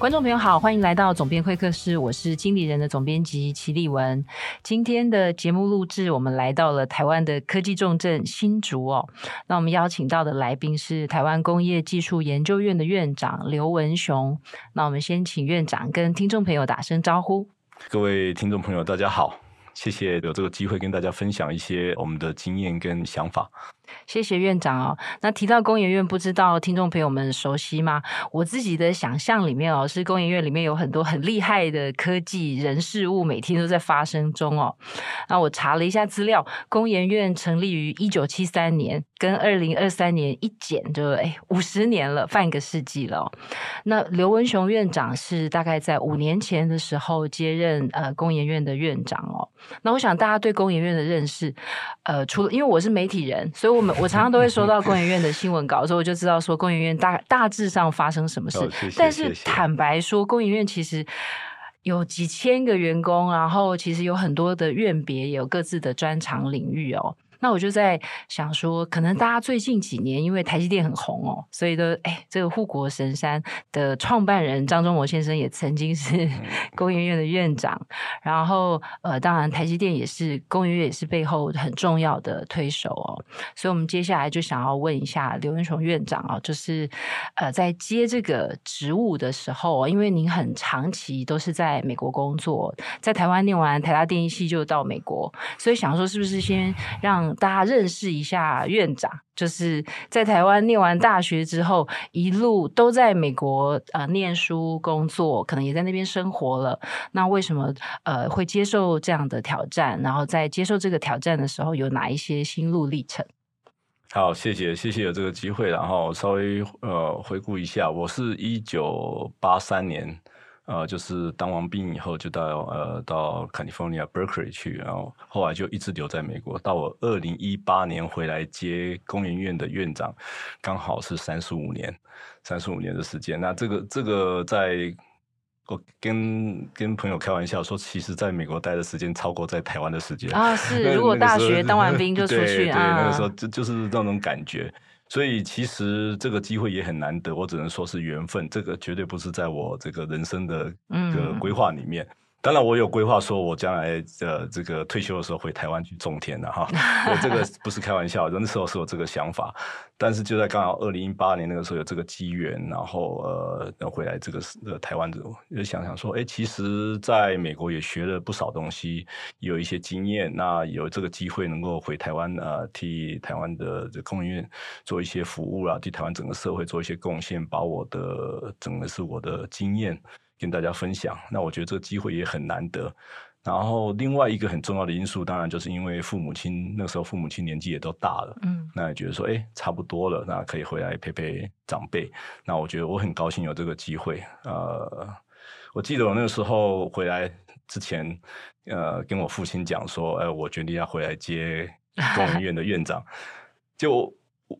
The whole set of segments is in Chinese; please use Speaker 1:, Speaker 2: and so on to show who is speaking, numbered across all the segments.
Speaker 1: 观众朋友好，欢迎来到总编会客室，我是经理人的总编辑齐立文。今天的节目录制，我们来到了台湾的科技重镇新竹哦。那我们邀请到的来宾是台湾工业技术研究院的院长刘文雄。那我们先请院长跟听众朋友打声招呼。
Speaker 2: 各位听众朋友，大家好，谢谢有这个机会跟大家分享一些我们的经验跟想法。
Speaker 1: 谢谢院长哦。那提到工研院，不知道听众朋友们熟悉吗？我自己的想象里面哦，是工研院里面有很多很厉害的科技人事物，每天都在发生中哦。那我查了一下资料，工研院成立于一九七三年，跟二零二三年一减就哎五十年了，半个世纪了。那刘文雄院长是大概在五年前的时候接任呃工研院的院长哦。那我想大家对工研院的认识，呃，除了因为我是媒体人，所以我们我常常都会收到工研院的新闻稿，所以我就知道说工研院大大致上发生什么事。
Speaker 2: 哦、谢谢
Speaker 1: 但是坦白说，工研院其实有几千个员工，然后其实有很多的院别，也有各自的专长领域哦。那我就在想说，可能大家最近几年因为台积电很红哦，所以都哎，这个护国神山的创办人张忠谋先生也曾经是 工研院的院长，然后呃，当然台积电也是工研院也是背后很重要的推手哦，所以我们接下来就想要问一下刘文雄院长啊，就是呃，在接这个职务的时候，因为您很长期都是在美国工作，在台湾念完台大电机系就到美国，所以想说是不是先让大家认识一下院长，就是在台湾念完大学之后，一路都在美国呃念书工作，可能也在那边生活了。那为什么呃会接受这样的挑战？然后在接受这个挑战的时候，有哪一些心路历程？
Speaker 2: 好，谢谢，谢谢有这个机会。然后稍微呃回顾一下，我是一九八三年。呃，就是当完兵以后，就到呃到 California Berkeley 去，然后后来就一直留在美国。到我二零一八年回来接工研院的院长，刚好是三十五年，三十五年的时间。那这个这个在，我跟跟朋友开玩笑说，其实在美国待的时间超过在台湾的时间
Speaker 1: 啊。是，如果大学当完兵就出 去
Speaker 2: 对，对，
Speaker 1: 啊，
Speaker 2: 那个时候就就是那种感觉。所以其实这个机会也很难得，我只能说是缘分。这个绝对不是在我这个人生的一个规划里面。嗯当然，我有规划，说我将来的这个退休的时候回台湾去种田的哈，这个不是开玩笑，那时候是有这个想法。但是就在刚好二零一八年那个时候有这个机缘，然后呃回来这个呃台湾，就想想说，哎，其实在美国也学了不少东西，有一些经验，那有这个机会能够回台湾呃替台湾的这工研院做一些服务啊，替台湾整个社会做一些贡献，把我的整个是我的经验。跟大家分享，那我觉得这个机会也很难得。然后另外一个很重要的因素，当然就是因为父母亲那时候父母亲年纪也都大了，嗯，那也觉得说，哎，差不多了，那可以回来陪陪长辈。那我觉得我很高兴有这个机会。呃，我记得我那个时候回来之前，呃，跟我父亲讲说，哎，我决定要回来接 工研院的院长，就。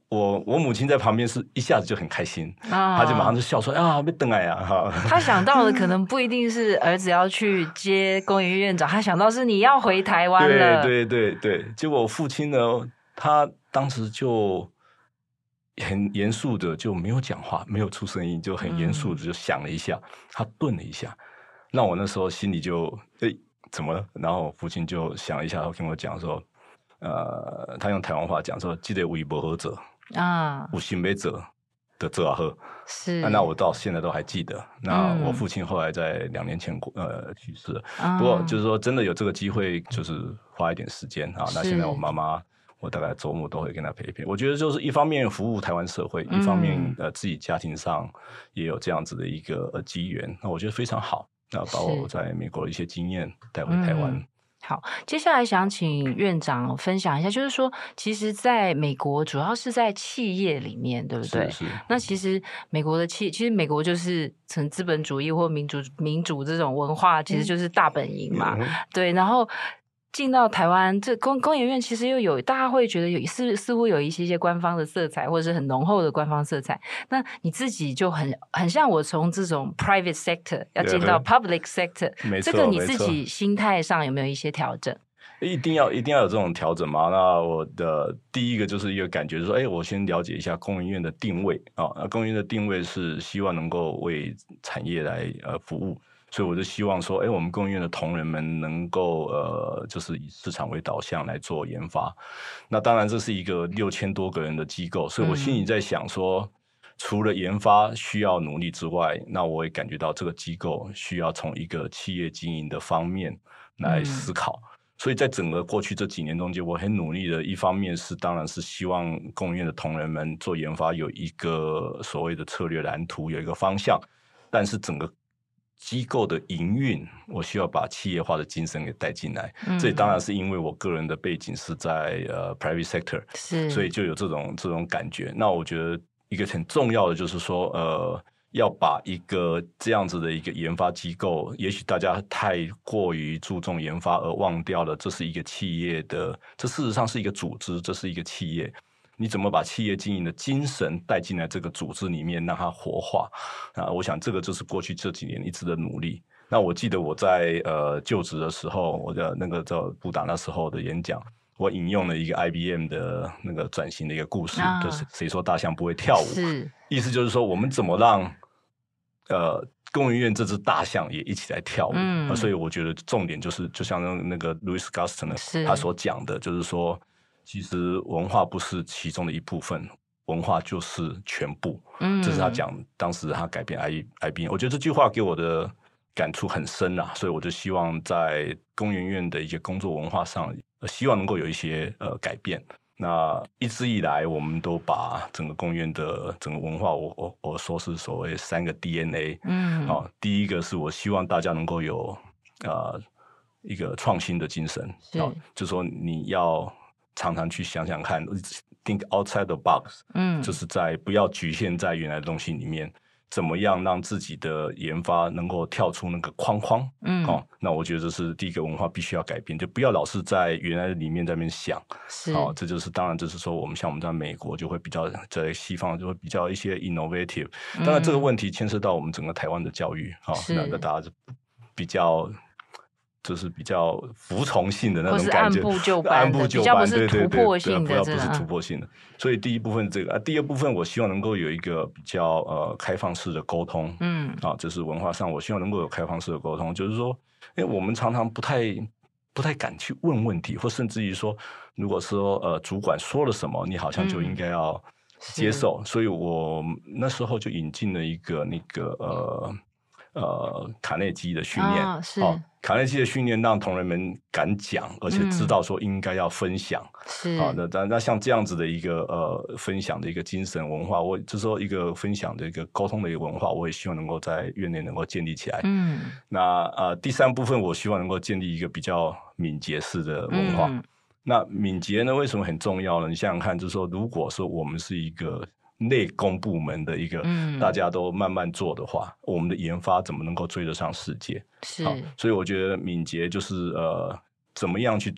Speaker 2: 我我母亲在旁边是一下子就很开心，啊、她就马上就笑说：“啊，没等来呀！”哈，
Speaker 1: 他想到的可能不一定是儿子要去接工研院院长，她想到是你要回台湾了。
Speaker 2: 对对对对，结果我父亲呢，他当时就很严肃的就没有讲话，没有出声音，就很严肃的就想了一下，嗯、他顿了一下，那我那时候心里就哎怎么了？然后我父亲就想了一下，然后跟我讲说。呃，他用台湾话讲说：“记得为不合者啊，无心没者的者和。”是、啊，那我到现在都还记得。那我父亲后来在两年前过呃去世了。嗯、不过就是说，真的有这个机会，就是花一点时间啊。那现在我妈妈，我大概周末都会跟她陪一陪。我觉得就是一方面服务台湾社会，一方面呃自己家庭上也有这样子的一个机缘。那我觉得非常好。那把我在美国的一些经验带回台湾。
Speaker 1: 好，接下来想请院长分享一下，就是说，其实在美国，主要是在企业里面，对不对？是。是那其实美国的企，其实美国就是从资本主义或民主民主这种文化，其实就是大本营嘛。嗯、对。然后进到台湾，这工工研院其实又有大家会觉得有似似乎有一些些官方的色彩，或者是很浓厚的官方色彩。那你自己就很很像我从这种 private sector 要进到 public sector，这个你自己心态上有没有一些调整？
Speaker 2: 一定要一定要有这种调整吗？那我的第一个就是一个感觉，就是说，哎，我先了解一下工研院的定位啊。那工研院的定位是希望能够为产业来呃服务。所以我就希望说，哎，我们供应院的同仁们能够呃，就是以市场为导向来做研发。那当然这是一个六千多个人的机构，所以我心里在想说，除了研发需要努力之外，那我也感觉到这个机构需要从一个企业经营的方面来思考。所以在整个过去这几年中间，我很努力的，一方面是当然是希望供应院的同仁们做研发有一个所谓的策略蓝图，有一个方向，但是整个。机构的营运，我需要把企业化的精神给带进来。嗯、这当然是因为我个人的背景是在呃 private sector，是，所以就有这种这种感觉。那我觉得一个很重要的就是说，呃，要把一个这样子的一个研发机构，也许大家太过于注重研发而忘掉了，这是一个企业的，这事实上是一个组织，这是一个企业。你怎么把企业经营的精神带进来这个组织里面，让它活化啊？我想这个就是过去这几年一直的努力。那我记得我在呃就职的时候，我的那个叫布达那时候的演讲，我引用了一个 IBM 的那个转型的一个故事，啊、就是谁说大象不会跳舞？是，意思就是说我们怎么让呃工研院这只大象也一起来跳舞？嗯，所以我觉得重点就是，就像那个 Louis Gassner 他所讲的，就是说。其实文化不是其中的一部分，文化就是全部。嗯，这是他讲当时他改变 I I B，我觉得这句话给我的感触很深啊，所以我就希望在工研院的一些工作文化上，希望能够有一些呃改变。那一直以来，我们都把整个公园的整个文化，我我我说是所谓三个 DNA。嗯，好，第一个是我希望大家能够有呃一个创新的精神，好，就说你要。常常去想想看，think outside the box，嗯，就是在不要局限在原来的东西里面，怎么样让自己的研发能够跳出那个框框，嗯，好、哦，那我觉得这是第一个文化必须要改变，就不要老是在原来的里面在那边想，是，好、哦，这就是当然就是说我们像我们在美国就会比较在西方就会比较一些 innovative，当然这个问题牵涉到我们整个台湾的教育，好、嗯，那个大家就比较。就是比较服从性的那种感觉，按部就班，按部就班，对对对，不要不是突破性的。所以第一部分这个啊，第二部分我希望能够有一个比较呃开放式的沟通，嗯，啊，就是文化上我希望能够有开放式的沟通，就是说，因为我们常常不太不太敢去问问题，或甚至于说，如果说呃主管说了什么，你好像就应该要接受。所以我那时候就引进了一个那个呃。呃，卡内基的训练，哦，是哦，卡内基的训练让同仁们敢讲，而且知道说应该要分享。是啊，那那那像这样子的一个呃分享的一个精神文化，我就是说一个分享的一个沟通的一个文化，我也希望能够在院内能够建立起来。嗯，那呃第三部分，我希望能够建立一个比较敏捷式的文化。嗯，那敏捷呢，为什么很重要呢？你想想看，就是说，如果说我们是一个。内功部门的一个，大家都慢慢做的话，嗯、我们的研发怎么能够追得上世界？是，所以我觉得敏捷就是呃，怎么样去。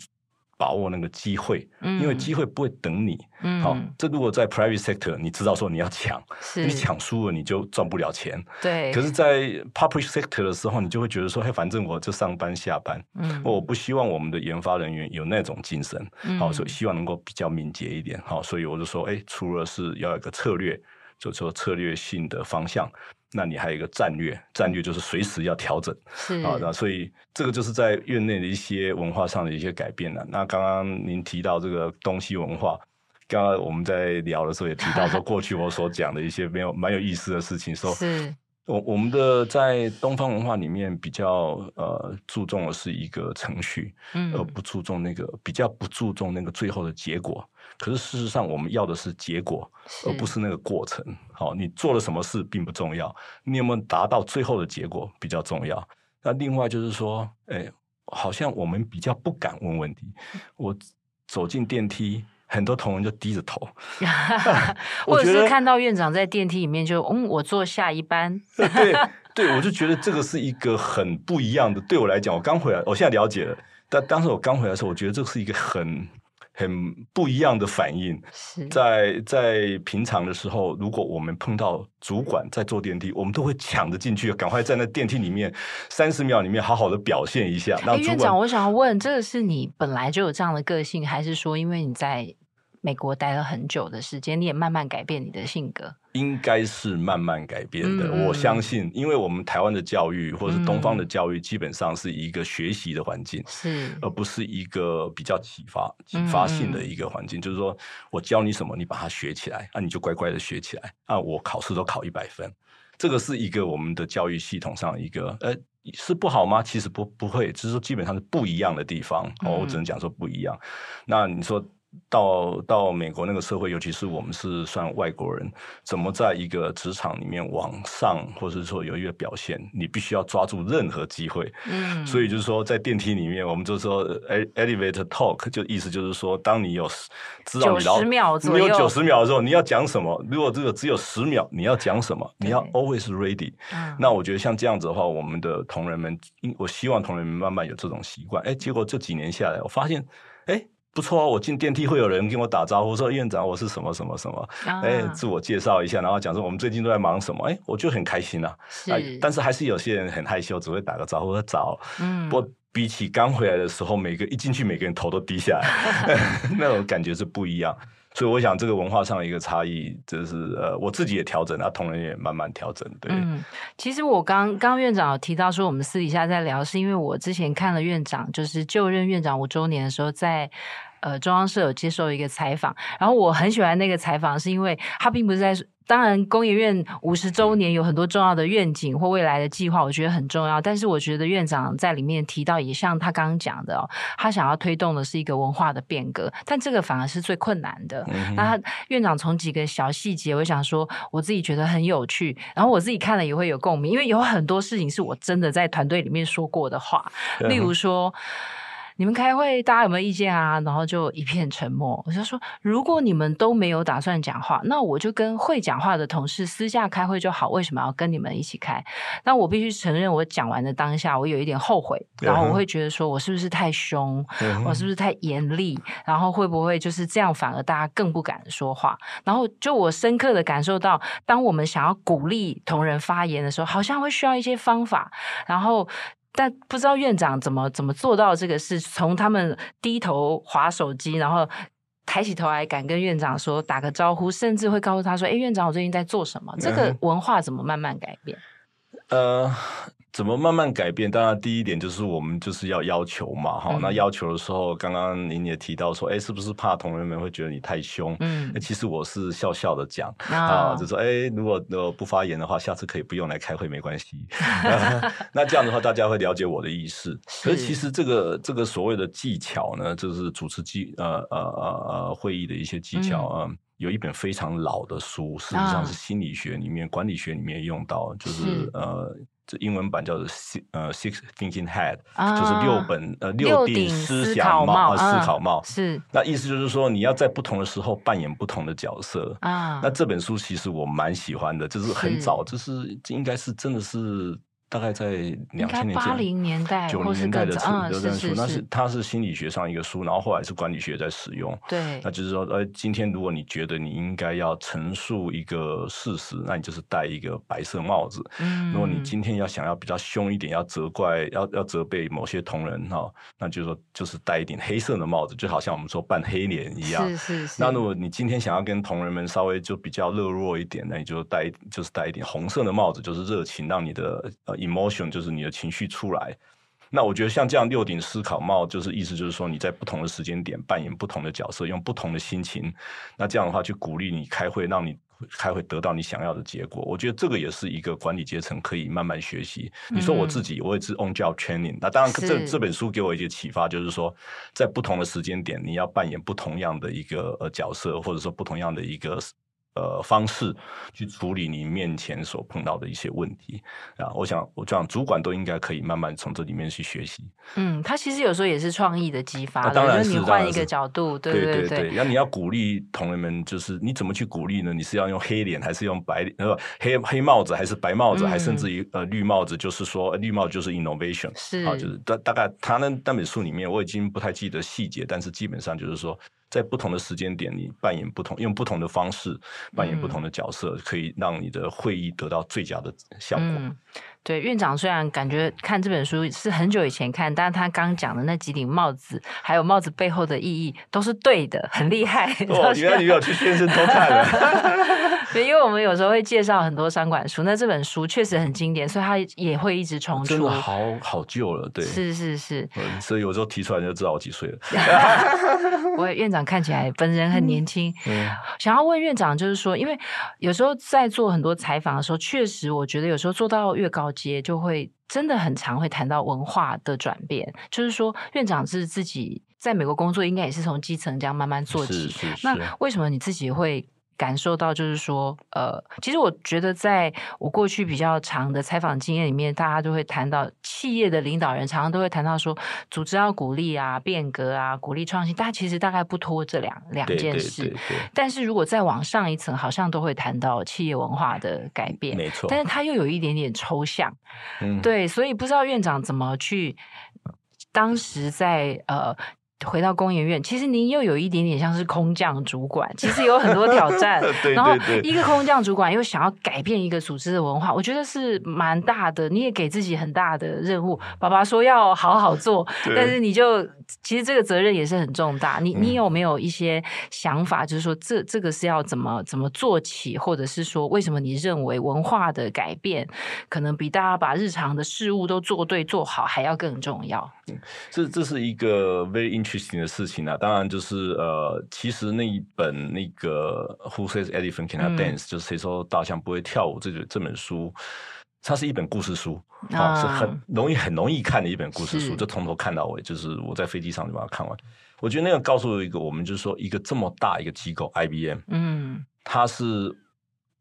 Speaker 2: 把握那个机会，因为机会不会等你。嗯，好，这如果在 private sector，你知道说你要抢，你抢输了你就赚不了钱。对。可是，在 public sector 的时候，你就会觉得说，嘿，反正我就上班下班。嗯。我不希望我们的研发人员有那种精神。嗯。好，所以希望能够比较敏捷一点。好，所以我就说，哎，除了是要有一个策略，就说策略性的方向。那你还有一个战略，战略就是随时要调整，是啊，那所以这个就是在院内的一些文化上的一些改变了。那刚刚您提到这个东西文化，刚刚我们在聊的时候也提到说，过去我所讲的一些没有蛮有意思的事情，说是。我我们的在东方文化里面比较呃注重的是一个程序，嗯，而不注重那个比较不注重那个最后的结果。可是事实上，我们要的是结果，而不是那个过程。好，你做了什么事并不重要，你有没有达到最后的结果比较重要。那另外就是说，哎，好像我们比较不敢问问题。我走进电梯。很多同仁就低着头，
Speaker 1: 或者是看到院长在电梯里面就嗯，我坐下一班。
Speaker 2: 对对，我就觉得这个是一个很不一样的。对我来讲，我刚回来，我现在了解了，但当时我刚回来的时候，我觉得这是一个很。很不一样的反应，
Speaker 1: 是
Speaker 2: 在在平常的时候，如果我们碰到主管在坐电梯，我们都会抢着进去，赶快站在那电梯里面三十秒里面好好的表现一下。那
Speaker 1: 院长，我想要问，这个是你本来就有这样的个性，还是说因为你在美国待了很久的时间，你也慢慢改变你的性格？
Speaker 2: 应该是慢慢改变的，
Speaker 1: 嗯、
Speaker 2: 我相信，因为我们台湾的教育或者是东方的教育，基本上是一个学习的环境，
Speaker 1: 是
Speaker 2: 而不是一个比较启发、启发性的一个环境。嗯、就是说我教你什么，你把它学起来，那、啊、你就乖乖的学起来。啊，我考试都考一百分，这个是一个我们的教育系统上一个，呃，是不好吗？其实不不会，只是说基本上是不一样的地方。哦，我只能讲说不一样。嗯、那你说。到到美国那个社会，尤其是我们是算外国人，怎么在一个职场里面往上，或者是说有一个表现，你必须要抓住任何机会。嗯，所以就是说，在电梯里面，我们就说 elevator talk，就意思就是说，当你有知道你
Speaker 1: 九十秒左右，
Speaker 2: 你有九十秒的时候，你要讲什么？如果这个只有十秒，你要讲什么？你要 always ready。嗯，那我觉得像这样子的话，我们的同仁们，我希望同仁们慢慢有这种习惯。哎，结果这几年下来，我发现，哎。不错哦，我进电梯会有人跟我打招呼，说院长我是什么什么什么，哎、啊，自我介绍一下，然后讲说我们最近都在忙什么，哎，我就很开心啊。是、啊，但是还是有些人很害羞，只会打个招呼说早。嗯，不过比起刚回来的时候，每个一进去，每个人头都低下来，那种感觉是不一样。所以我想，这个文化上的一个差异，就是呃，我自己也调整，啊，同仁也慢慢调整。对，
Speaker 1: 嗯，其实我刚刚院长有提到说，我们私底下在聊，是因为我之前看了院长就是就任院长五周年的时候，在呃中央社有接受一个采访，然后我很喜欢那个采访，是因为他并不是在。当然，工研院五十周年有很多重要的愿景或未来的计划，我觉得很重要。但是，我觉得院长在里面提到，也像他刚刚讲的哦，他想要推动的是一个文化的变革，但这个反而是最困难的。嗯、那他院长从几个小细节，我想说，我自己觉得很有趣，然后我自己看了也会有共鸣，因为有很多事情是我真的在团队里面说过的话，例如说。你们开会，大家有没有意见啊？然后就一片沉默。我就说，如果你们都没有打算讲话，那我就跟会讲话的同事私下开会就好。为什么要跟你们一起开？但我必须承认，我讲完的当下，我有一点后悔。然后我会觉得说，我是不是太凶？我是不是太严厉？然后会不会就是这样，反而大家更不敢说话？然后就我深刻的感受到，当我们想要鼓励同仁发言的时候，好像会需要一些方法。然后。但不知道院长怎么怎么做到这个事，从他们低头划手机，然后抬起头来敢跟院长说打个招呼，甚至会告诉他说：“哎，院长，我最近在做什么？”这个文化怎么慢慢改变？
Speaker 2: 呃。怎么慢慢改变？当然，第一点就是我们就是要要求嘛，哈、嗯。那要求的时候，刚刚您也提到说，哎，是不是怕同仁们会觉得你太凶？嗯，其实我是笑笑的讲、哦、啊，就说，哎，如果呃不发言的话，下次可以不用来开会，没关系。那这样的话，大家会了解我的意思。是可是其实这个这个所谓的技巧呢，就是主持技呃呃呃呃会议的一些技巧啊。嗯有一本非常老的书，事实上是心理学里面、啊、管理学里面用到，就是，是呃，这英文版叫做 Six 呃 Six Thinking head，、啊、就是六本呃六顶思想帽思考帽、啊、是。那意思就是说，你要在不同的时候扮演不同的角色啊。那这本书其实我蛮喜欢的，就是很早，是就是应该是真的是。大概在两千年前，
Speaker 1: 八零年代、
Speaker 2: 九零年代的书，
Speaker 1: 是是是，
Speaker 2: 那是它是心理学上一个书，然后后来是管理学在使用。
Speaker 1: 对，
Speaker 2: 那就是说，呃，今天如果你觉得你应该要陈述一个事实，那你就是戴一个白色帽子。嗯，如果你今天要想要比较凶一点，要责怪、要要责备某些同仁哈，那就是说就是戴一顶黑色的帽子，就好像我们说扮黑脸一样。是是是。那如果你今天想要跟同仁们稍微就比较热络一点，那你就戴就是戴一顶红色的帽子，就是热情，让你的呃。Emotion 就是你的情绪出来，那我觉得像这样六顶思考帽，就是意思就是说你在不同的时间点扮演不同的角色，用不同的心情，那这样的话去鼓励你开会，让你开会得到你想要的结果。我觉得这个也是一个管理阶层可以慢慢学习。你说我自己，我也是 on job training。那当然，这这本书给我一些启发，就是说在不同的时间点，你要扮演不同样的一个呃角色，或者说不同样的一个。呃，方式去处理你面前所碰到的一些问题啊，我想，我想主管都应该可以慢慢从这里面去学习。
Speaker 1: 嗯，他其实有时候也是创意的激发，
Speaker 2: 啊、当然是，
Speaker 1: 你换一个角度，对对对对。
Speaker 2: 那你要鼓励同仁们，就是你怎么去鼓励呢？你是要用黑脸，还是用白脸？呃，黑黑帽子，还是白帽子，嗯、还甚至于呃绿帽子？就是说，绿帽就是 innovation，
Speaker 1: 是
Speaker 2: 啊，就是大大概他那那本书里面，我已经不太记得细节，但是基本上就是说。在不同的时间点，你扮演不同，用不同的方式扮演不同的角色，嗯、可以让你的会议得到最佳的效果。嗯
Speaker 1: 对，院长虽然感觉看这本书是很久以前看，但是他刚讲的那几顶帽子，还有帽子背后的意义都是对的，很厉害。
Speaker 2: 哦，原来你有去健身偷看了。
Speaker 1: 对，因为我们有时候会介绍很多商管书，那这本书确实很经典，所以它也会一直重出。
Speaker 2: 真的好好旧了，对，
Speaker 1: 是是是。
Speaker 2: 所以有时候提出来就知道我几岁了。
Speaker 1: 我院长看起来本人很年轻。嗯，想要问院长，就是说，因为有时候在做很多采访的时候，确实我觉得有时候做到越高阶就会真的很常会谈到文化的转变，就是说院长是自己在美国工作，应该也是从基层这样慢慢做起。
Speaker 2: 是是是。
Speaker 1: 那为什么你自己会？感受到就是说，呃，其实我觉得，在我过去比较长的采访经验里面，大家都会谈到企业的领导人，常常都会谈到说，组织要鼓励啊、变革啊、鼓励创新，大家其实大概不脱这两两件事。
Speaker 2: 对对对对。
Speaker 1: 但是如果再往上一层，好像都会谈到企业文化的改变。
Speaker 2: 没错。
Speaker 1: 但是它又有一点点抽象。
Speaker 2: 嗯。
Speaker 1: 对，所以不知道院长怎么去，当时在呃。回到工研院，其实您又有一点点像是空降主管，其实有很多挑战。
Speaker 2: 对对对，
Speaker 1: 然后一个空降主管又想要改变一个组织的文化，我觉得是蛮大的。你也给自己很大的任务。爸爸说要好好做，但是你就其实这个责任也是很重大。你你有没有一些想法，就是说这这个是要怎么怎么做起，或者是说为什么你认为文化的改变可能比大家把日常的事物都做对做好还要更重要？
Speaker 2: 这这是一个 very interesting 的事情啊，当然就是呃，其实那一本那个 Who says elephant cannot dance，、嗯、就是谁说大象不会跳舞这这本书，它是一本故事书是很容易很容易看的一本故事书，就从头看到尾，就是我在飞机上就把它看完。我觉得那个告诉我一个，我们就是说一个这么大一个机构 IBM，嗯，它是。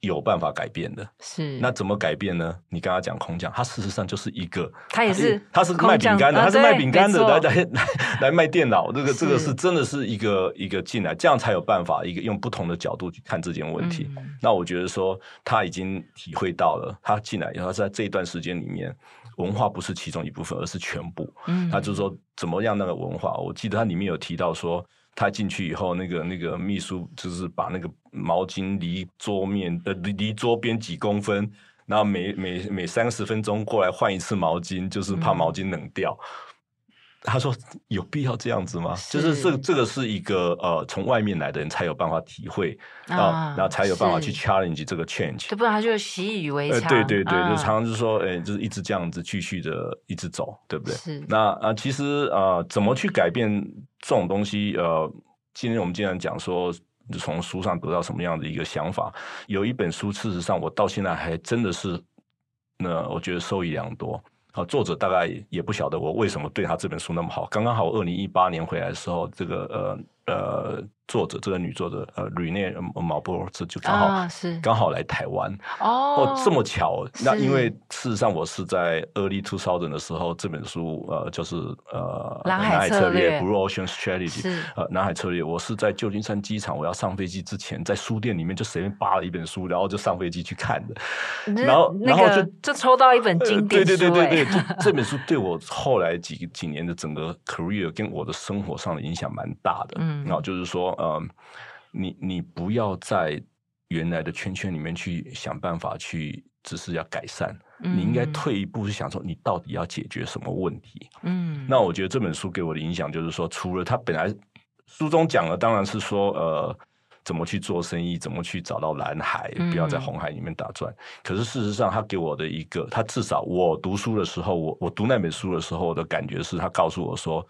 Speaker 2: 有办法改变的，
Speaker 1: 是
Speaker 2: 那怎么改变呢？你刚刚讲空降，它事实上就是一个，
Speaker 1: 它也是，
Speaker 2: 它是卖饼干的，它是卖饼干的，来来来来卖电脑，这个这个是真的是一个一个进来，这样才有办法一个用不同的角度去看这件问题。嗯、那我觉得说他已经体会到了，他进来以后在这一段时间里面，文化不是其中一部分，而是全部。嗯，他就是说怎么样那个文化，我记得他里面有提到说。他进去以后，那个那个秘书就是把那个毛巾离桌面呃离离桌边几公分，然后每每每三十分钟过来换一次毛巾，就是怕毛巾冷掉。他说有必要这样子吗？是就是这这个是一个呃从外面来的人才有办法体会啊，然后才有办法去 challenge 这个 change。
Speaker 1: 对，不然他就习以为常。
Speaker 2: 呃、对对对，啊、就常常就是说，哎、欸，就是一直这样子继续的一直走，对不对？
Speaker 1: 是。
Speaker 2: 那啊、呃，其实啊、呃，怎么去改变？这种东西，呃，今天我们经常讲说，从书上得到什么样的一个想法？有一本书，事实上我到现在还真的是，那我觉得受益良多。啊，作者大概也不晓得我为什么对他这本书那么好。刚刚好，二零一八年回来的时候，这个呃呃。作者这个女作者呃，吕内毛博这就刚好、啊、是刚好来台湾哦，这么巧。那因为事实上我是在 early two thousand 的时候，这本书呃就是呃
Speaker 1: 南海策略
Speaker 2: Blue Ocean Strategy 南海策略，我是在旧金山机场我要上飞机之前，在书店里面就随便扒了一本书，然后就上飞机去看的。然后、那个、然后就
Speaker 1: 就抽到一本经对对对对对，
Speaker 2: 这本书对我后来几几年的整个 career 跟我的生活上的影响蛮大的。嗯，然后就是说。呃，你你不要在原来的圈圈里面去想办法去，只是要改善。嗯、你应该退一步去想说，你到底要解决什么问题？嗯，那我觉得这本书给我的影响就是说，除了他本来书中讲的，当然是说呃，怎么去做生意，怎么去找到蓝海，不要在红海里面打转。嗯、可是事实上，他给我的一个，他至少我读书的时候，我我读那本书的时候，我的感觉是他告诉我说。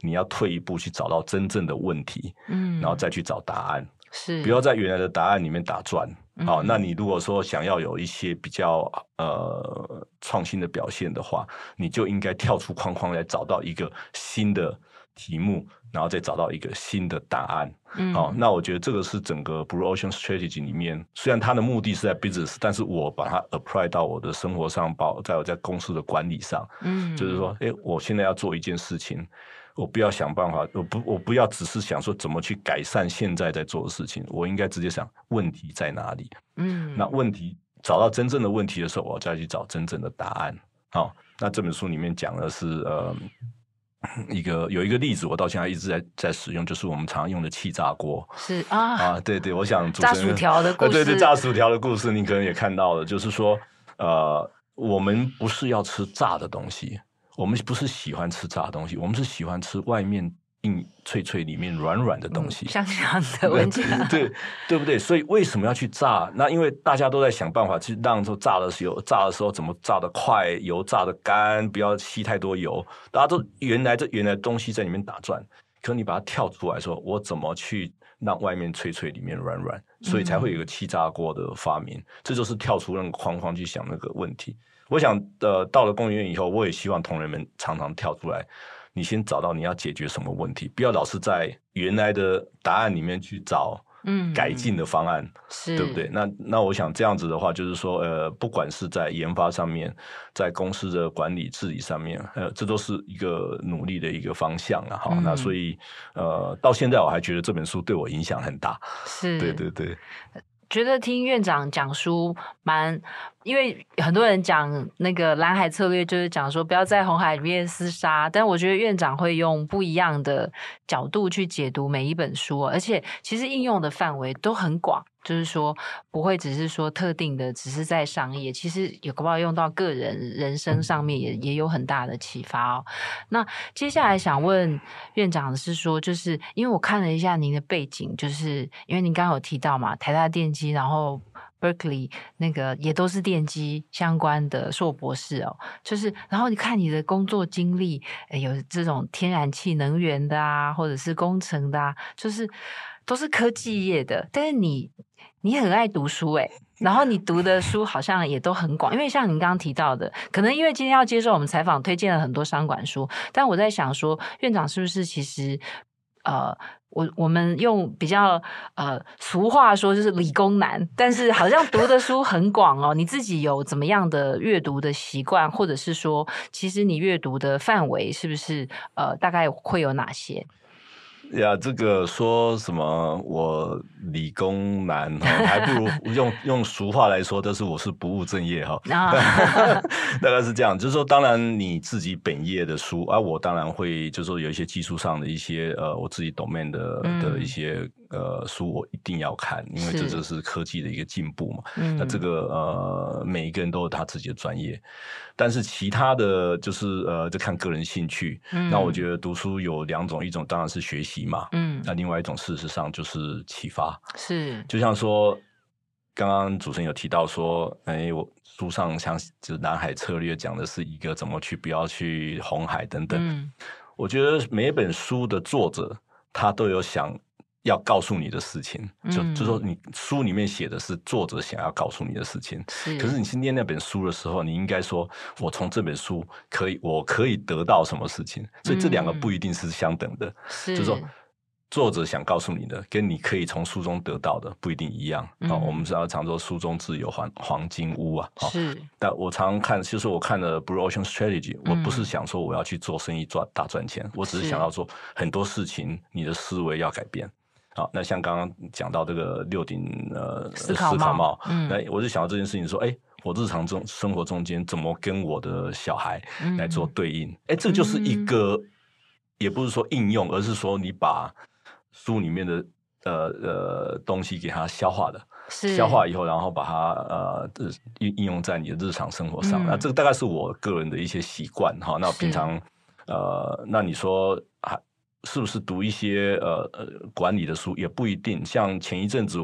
Speaker 2: 你要退一步去找到真正的问题，嗯，然后再去找答案，
Speaker 1: 是
Speaker 2: 不要在原来的答案里面打转。好、
Speaker 1: 嗯，
Speaker 2: 那你如果说想要有一些比较呃创新的表现的话，你就应该跳出框框来找到一个新的题目，然后再找到一个新的答案。
Speaker 1: 嗯，
Speaker 2: 好，那我觉得这个是整个 Blue Ocean Strategy 里面，虽然它的目的是在 business，但是我把它 apply 到我的生活上，包在我在公司的管理上。嗯，就是说，哎，我现在要做一件事情，我不要想办法，我不我不要只是想说怎么去改善现在在做的事情，我应该直接想问题在哪里。嗯，那问题找到真正的问题的时候，我再去找真正的答案。好，那这本书里面讲的是呃。一个有一个例子，我到现在一直在在使用，就是我们常用的气炸锅。
Speaker 1: 是啊
Speaker 2: 啊，对对，我想
Speaker 1: 炸薯条的故事，
Speaker 2: 对对，炸薯条的故事，你可能也看到了，就是说，呃，我们不是要吃炸的东西，我们不是喜欢吃炸的东西，我们是喜欢吃外面。硬脆脆，里面软软的东西，
Speaker 1: 香香的闻起来，
Speaker 2: 对对不对？所以为什么要去炸？那因为大家都在想办法去让说炸的时候，炸的时候怎么炸得快，油炸得干，不要吸太多油。大家都原来这原来东西在里面打转，可你把它跳出来说，我怎么去让外面脆脆，里面软软？所以才会有一个气炸锅的发明。嗯、这就是跳出那个框框去想那个问题。我想，呃，到了工研院以后，我也希望同仁们常常跳出来。你先找到你要解决什么问题，不要老是在原来的答案里面去找嗯改进的方案，
Speaker 1: 是
Speaker 2: 对不对？那那我想这样子的话，就是说呃，不管是在研发上面，在公司的管理治理上面，呃，这都是一个努力的一个方向啊。好，嗯、那所以呃，到现在我还觉得这本书对我影响很大。
Speaker 1: 是，
Speaker 2: 对对对。
Speaker 1: 觉得听院长讲书蛮，因为很多人讲那个蓝海策略，就是讲说不要在红海里面厮杀，但我觉得院长会用不一样的角度去解读每一本书，而且其实应用的范围都很广。就是说，不会只是说特定的，只是在商业，其实有可不可以用到个人人生上面也，也有很大的启发哦。那接下来想问院长的是说，就是因为我看了一下您的背景，就是因为您刚刚有提到嘛，台大电机，然后 Berkeley 那个也都是电机相关的硕博士哦，就是然后你看你的工作经历，有这种天然气能源的啊，或者是工程的啊，就是都是科技业的，但是你。你很爱读书诶，然后你读的书好像也都很广，因为像您刚刚提到的，可能因为今天要接受我们采访，推荐了很多商管书，但我在想说，院长是不是其实呃，我我们用比较呃俗话说就是理工男，但是好像读的书很广哦。你自己有怎么样的阅读的习惯，或者是说，其实你阅读的范围是不是呃大概会有哪些？
Speaker 2: 呀，这个说什么我理工男哈，还不如 用用俗话来说，就是我是不务正业哈。大概是这样，就是说，当然你自己本业的书，啊，我当然会，就是说有一些技术上的一些呃，我自己 domain 的的一些。呃，书我一定要看，因为这就是科技的一个进步嘛。那这个呃，每一个人都有他自己的专业，但是其他的就是呃，就看个人兴趣。嗯、那我觉得读书有两种，一种当然是学习嘛。嗯，那另外一种事实上就是启发。是，就像说刚刚主持人有提到说，哎，我书上像就是蓝海策略讲的是一个怎么去不要去红海等等。嗯、我觉得每一本书的作者他都有想。要告诉你的事情，就就说你书里面写的是作者想要告诉你的事情。是，可是你去念那本书的时候，你应该说，我从这本书可以，我可以得到什么事情？所以这两个不一定是相等的。是，就是说作者想告诉你的，跟你可以从书中得到的不一定一样。啊，我们知道常说书中自有黄黄金屋啊。是，但我常常看，其实我看了《Blue Ocean Strategy》，我不是想说我要去做生意赚大赚钱，我只是想要说很多事情，你的思维要改变。好，那像刚刚讲到这个六顶呃思考帽，嗯，那我就想到这件事情，说，哎，我日常中生活中间怎么跟我的小孩来做对应？哎、嗯，这就是一个，嗯、也不是说应用，而是说你把书里面的呃呃东西给它消化的，消化以后，然后把它呃应应用在你的日常生活上。嗯、那这个大概是我个人的一些习惯哈。那平常呃，那你说是不是读一些呃呃管理的书也不一定。像前一阵子，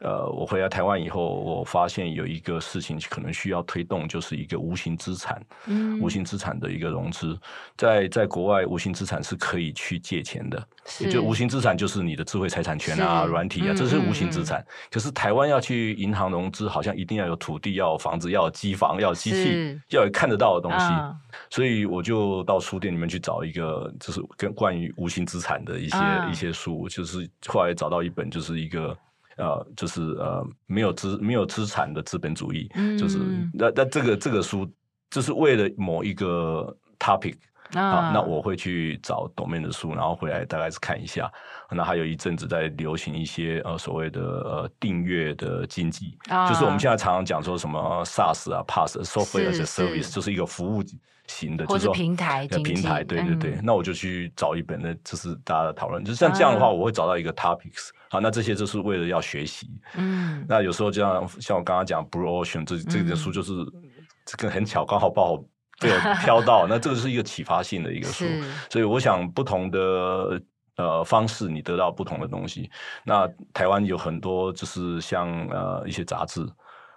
Speaker 2: 呃，我回来台湾以后，我发现有一个事情可能需要推动，就是一个无形资产，嗯，无形资产的一个融资，在在国外，无形资产是可以去借钱的，也就无形资产就是你的智慧财产权啊、软体啊，这是无形资产。嗯嗯。嗯，可是台湾要去银行融资，好像一定要有土地，要有房子，要有机房，要有机器，要有看得到的东西，啊、所以我就到书店里面去找一个，就是跟关于无形资产的一些、啊、一些书，就是后来找到一本，就是一个。呃，就是呃，没有资没有资产的资本主义，嗯、就是那那这个这个书，就是为了某一个 topic 啊，啊，那我会去找 domain 的书，然后回来大概是看一下。那还有一阵子在流行一些呃所谓的呃订阅的经济，啊、就是我们现在常常讲说什么 SaaS 啊，PaaS software as a service，就是一个服务型的，就是说
Speaker 1: 平台
Speaker 2: 平台，对对对。嗯、那我就去找一本，那就是大家的讨论，就像这样的话，我会找到一个 topics。好，那这些就是为了要学习。嗯，那有时候就像，像我刚刚讲 Blue Ocean 这这本书，就是这个很巧，刚好把我被我挑到。那这个是一个启发性的一个书，所以我想不同的呃方式，你得到不同的东西。那台湾有很多就是像呃一些杂志，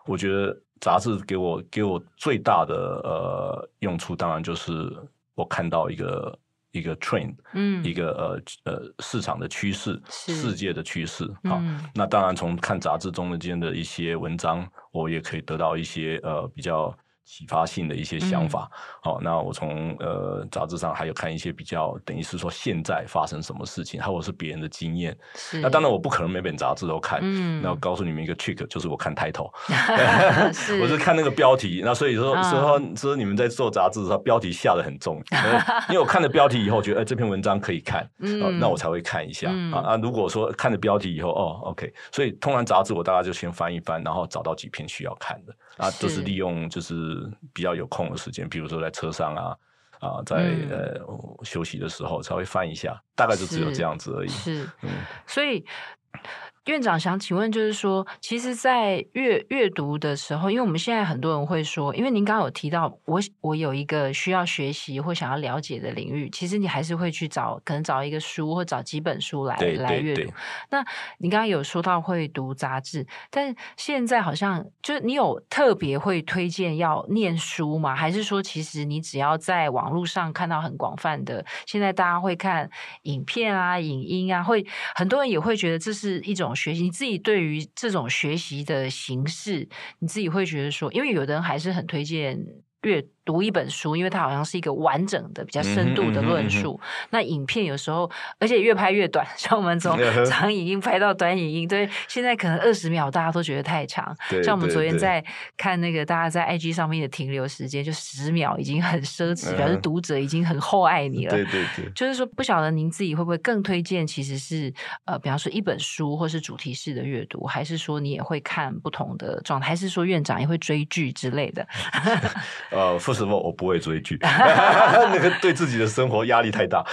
Speaker 2: 我觉得杂志给我给我最大的呃用处，当然就是我看到一个。一个 trend，嗯，一个呃呃市场的趋势，世界的趋势，好，嗯，那当然从看杂志中的间的一些文章，我也可以得到一些呃比较。启发性的一些想法，好、嗯哦，那我从呃杂志上还有看一些比较，等于是说现在发生什么事情，或者是别人的经验。是那当然我不可能每本杂志都看，嗯，那我告诉你们一个 trick，就是我看 title，是 我是看那个标题。那所以说，嗯、说说你们在做杂志的时候，标题下的很重，因为我看了标题以后，觉得哎这篇文章可以看，嗯、哦，那我才会看一下、嗯、啊啊。如果说看了标题以后，哦，OK，所以通常杂志我大概就先翻一翻，然后找到几篇需要看的。啊，都是利用就是比较有空的时间，比如说在车上啊，啊，在、嗯、呃休息的时候才会翻一下，大概就只有这样子而已。是，是嗯，
Speaker 1: 所以。院长想请问，就是说，其实，在阅阅读的时候，因为我们现在很多人会说，因为您刚刚有提到，我我有一个需要学习或想要了解的领域，其实你还是会去找，可能找一个书或找几本书来来阅读。那你刚刚有说到会读杂志，但现在好像就是你有特别会推荐要念书吗？还是说，其实你只要在网络上看到很广泛的，现在大家会看影片啊、影音啊，会很多人也会觉得这是一种。学习你自己对于这种学习的形式，你自己会觉得说，因为有的人还是很推荐阅读一本书，因为它好像是一个完整的、比较深度的论述。嗯嗯嗯、那影片有时候，而且越拍越短，像我们从长影音拍到短影音，对，现在可能二十秒大家都觉得太长。像我们昨天在看那个大家在 IG 上面的停留时间，就十秒已经很奢侈，表示读者已经很厚爱你了。对对对，就是说不晓得您自己会不会更推荐，其实是呃，比方说一本书，或是主题式的阅读，还是说你也会看不同的状态，还是说院长也会追剧之类的？
Speaker 2: 呃。什么？我不会追剧，那个对自己的生活压力太大。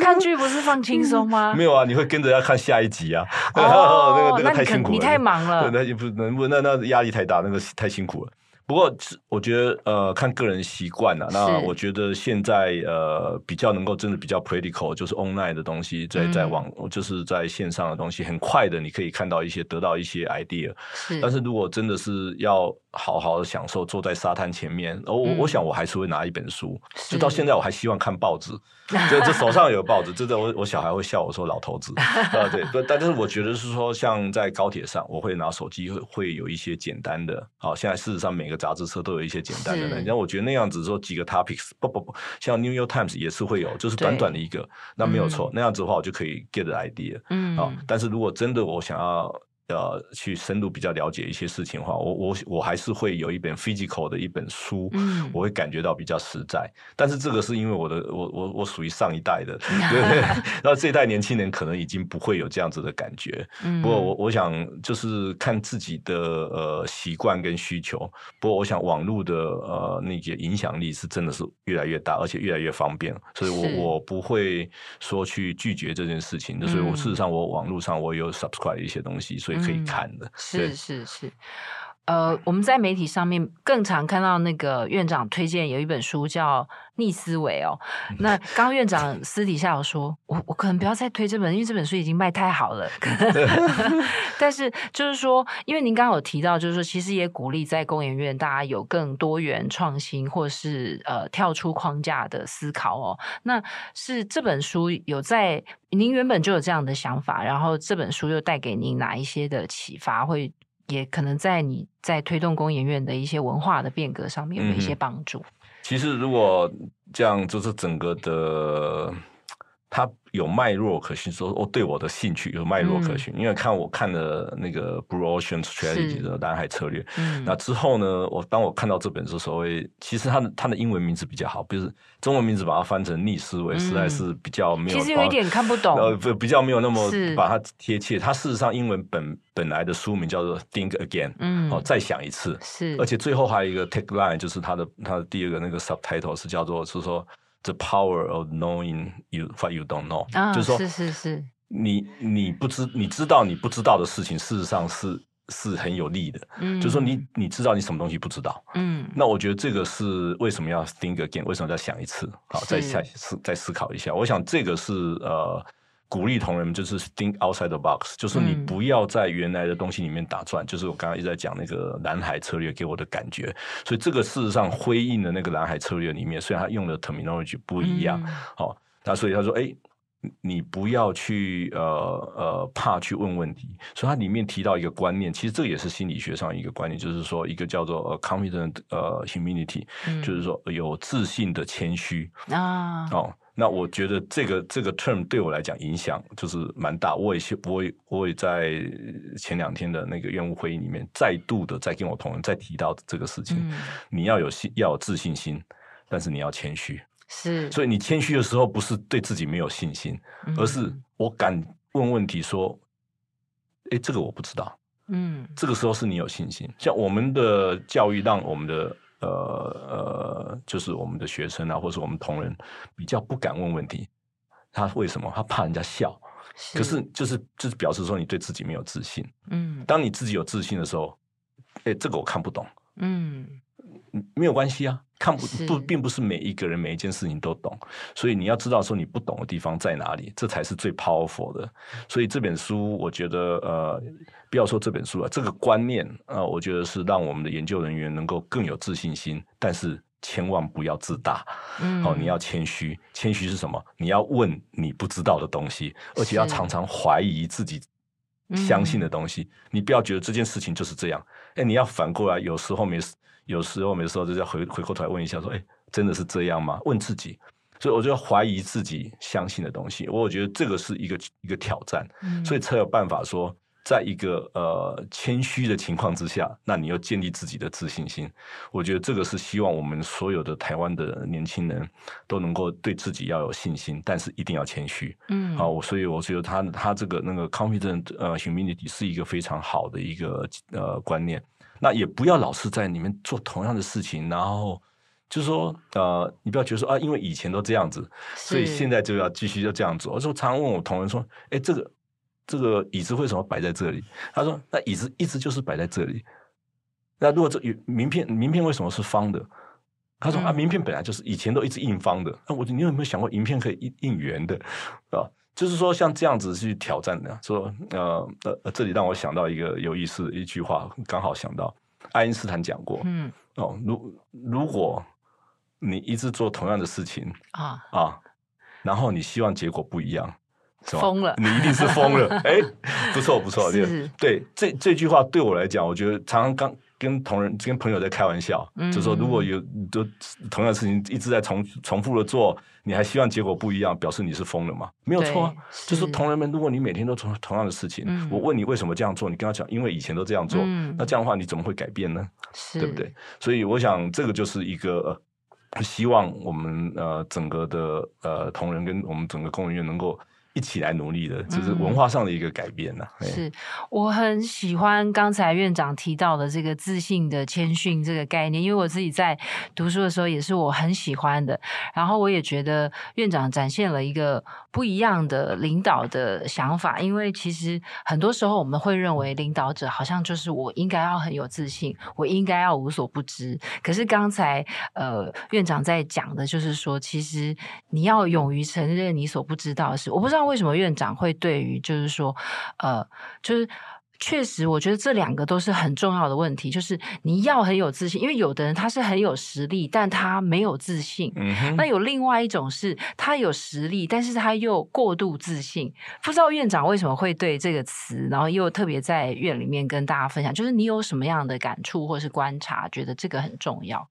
Speaker 1: 看剧不是放轻松吗？
Speaker 2: 没有啊，你会跟着要看下一集啊。
Speaker 1: 哦，那个那个太辛苦了，你太忙了。
Speaker 2: 那也不能不那那压力太大，那个太辛苦了。不过，我觉得呃，看个人习惯啊。那我觉得现在呃，比较能够真的比较 practical，就是 online 的东西，在在网，嗯、就是在线上的东西，很快的，你可以看到一些，得到一些 idea。是。但是如果真的是要好好的享受，坐在沙滩前面，我、嗯、我想我还是会拿一本书。是就到现在，我还希望看报纸。就这手上有报纸，真的，我我小孩会笑我说老头子啊，对，但是我觉得是说，像在高铁上，我会拿手机会会有一些简单的。好，现在事实上每个杂志社都有一些简单的，然后我觉得那样子说几个 topics，不不不，像 New York Times 也是会有，就是短短的一个，那没有错，嗯、那样子的话我就可以 get idea。嗯，好，但是如果真的我想要。呃，去深入比较了解一些事情的话，我我我还是会有一本 physical 的一本书，嗯，我会感觉到比较实在。但是这个是因为我的，我我我属于上一代的，对不对？那这一代年轻人可能已经不会有这样子的感觉。嗯，不过我我想就是看自己的呃习惯跟需求。不过我想网络的呃那些影响力是真的是越来越大，而且越来越方便，所以我我不会说去拒绝这件事情。所以我事实上我网络上我有 subscribe 一些东西，所以。可以看的，
Speaker 1: 是是是。呃，我们在媒体上面更常看到那个院长推荐有一本书叫《逆思维》哦。那刚刚院长私底下有说，我我可能不要再推这本，因为这本书已经卖太好了。但是就是说，因为您刚刚有提到，就是说其实也鼓励在公研院大家有更多元创新，或是呃跳出框架的思考哦。那是这本书有在您原本就有这样的想法，然后这本书又带给您哪一些的启发会？也可能在你在推动工研院的一些文化的变革上面有一些帮助。嗯。
Speaker 2: 其实如果这样，就是整个的它。有脉络可循，说哦，对我的兴趣有脉络可循，嗯、因为看我看的那个 Blue Ocean Strategy 的蓝海策略，嗯、那之后呢，我当我看到这本书，所谓其实它的它的英文名字比较好，比如中文名字把它翻成逆思维，嗯、实在是比较没有，
Speaker 1: 其实有一点看不懂，
Speaker 2: 呃，比较没有那么把它贴切。它事实上英文本本来的书名叫做 Think Again，嗯，哦，再想一次，
Speaker 1: 是，
Speaker 2: 而且最后还有一个 Take Line，就是它的它的第二个那个 subtitle 是叫做是说。The power of knowing you what you don't know，、哦、就是说，是是是，你你不知你知道你不知道的事情，事实上是是很有利的。嗯，就是说你你知道你什么东西不知道。嗯，那我觉得这个是为什么要 think again，为什么要想一次？好，再再思再思考一下。我想这个是呃。鼓励同仁们就是 think outside the box，就是你不要在原来的东西里面打转，嗯、就是我刚刚一直在讲那个蓝海策略给我的感觉。所以这个事实上辉映的那个蓝海策略里面，虽然他用的 terminology 不一样，好、嗯，那、哦、所以他说，哎，你不要去呃呃怕去问问题。所以它里面提到一个观念，其实这也是心理学上一个观念，就是说一个叫做 confident 呃 humility，、嗯、就是说有自信的谦虚啊，哦。那我觉得这个这个 term 对我来讲影响就是蛮大。我也我也我也在前两天的那个院务会议里面再度的再跟我同仁再提到这个事情。嗯、你要有信要有自信心，但是你要谦虚。是。所以你谦虚的时候不是对自己没有信心，嗯、而是我敢问问题说，哎，这个我不知道。嗯。这个时候是你有信心。像我们的教育让我们的。呃呃，就是我们的学生啊，或是我们同仁比较不敢问问题。他为什么？他怕人家笑。是。可是就是就是表示说你对自己没有自信。嗯。当你自己有自信的时候，哎，这个我看不懂。嗯。没有关系啊，看不不并不是每一个人每一件事情都懂，所以你要知道说你不懂的地方在哪里，这才是最 powerful 的。所以这本书，我觉得呃，不要说这本书了，这个观念啊、呃，我觉得是让我们的研究人员能够更有自信心，但是千万不要自大。哦，你要谦虚，谦虚是什么？你要问你不知道的东西，而且要常常怀疑自己相信的东西。嗯、你不要觉得这件事情就是这样，哎，你要反过来，有时候没。有时候，我有时候就要回回过头来问一下，说：“哎，真的是这样吗？”问自己，所以我就要怀疑自己相信的东西。我觉得这个是一个一个挑战，嗯、所以才有办法说，在一个呃谦虚的情况之下，那你要建立自己的自信心。我觉得这个是希望我们所有的台湾的年轻人都能够对自己要有信心，但是一定要谦虚。嗯，好，我所以我觉得他他这个那个 confident 呃 humility 是一个非常好的一个呃观念。那也不要老是在里面做同样的事情，然后就是说，呃，你不要觉得说啊，因为以前都这样子，所以现在就要继续要这样做。我说常常问我同仁说，哎，这个这个椅子为什么摆在这里？他说，那椅子一直就是摆在这里。那如果这名片名片为什么是方的？他说啊，名片本来就是以前都一直印方的。那我你有没有想过，名片可以印印圆的，啊？就是说，像这样子去挑战的，说呃呃，这里让我想到一个有意思的一句话，刚好想到爱因斯坦讲过，嗯，哦，如如果你一直做同样的事情啊啊，然后你希望结果不一样？疯了，你一定是疯了，哎，不错不错，是对，这这句话对我来讲，我觉得常常刚。跟同仁、跟朋友在开玩笑，嗯、就说如果有都同样的事情一直在重重复的做，你还希望结果不一样，表示你是疯了吗？没有错、啊，就是同仁们，如果你每天都做同样的事情，嗯、我问你为什么这样做，你跟他讲，因为以前都这样做，嗯、那这样的话你怎么会改变呢？是。对不对？所以我想这个就是一个希望我们呃整个的呃同仁跟我们整个工人院能够一起来努力的，就是文化上的一个改变呐、啊。
Speaker 1: 嗯、是我很喜欢刚才院长提到的这个自信的谦逊这个概念，因为我自己在读书的时候也是我很喜欢的。然后我也觉得院长展现了一个不一样的领导的想法，因为其实很多时候我们会认为领导者好像就是我应该要很有自信，我应该要无所不知。可是刚才呃院长在讲的就是说，其实你要勇于承认你所不知道的事。我不知道。为什么院长会对于就是说，呃，就是确实，我觉得这两个都是很重要的问题。就是你要很有自信，因为有的人他是很有实力，但他没有自信。嗯哼。那有另外一种是，他有实力，但是他又过度自信。不知道院长为什么会对这个词，然后又特别在院里面跟大家分享，就是你有什么样的感触或是观察，觉得这个很重要？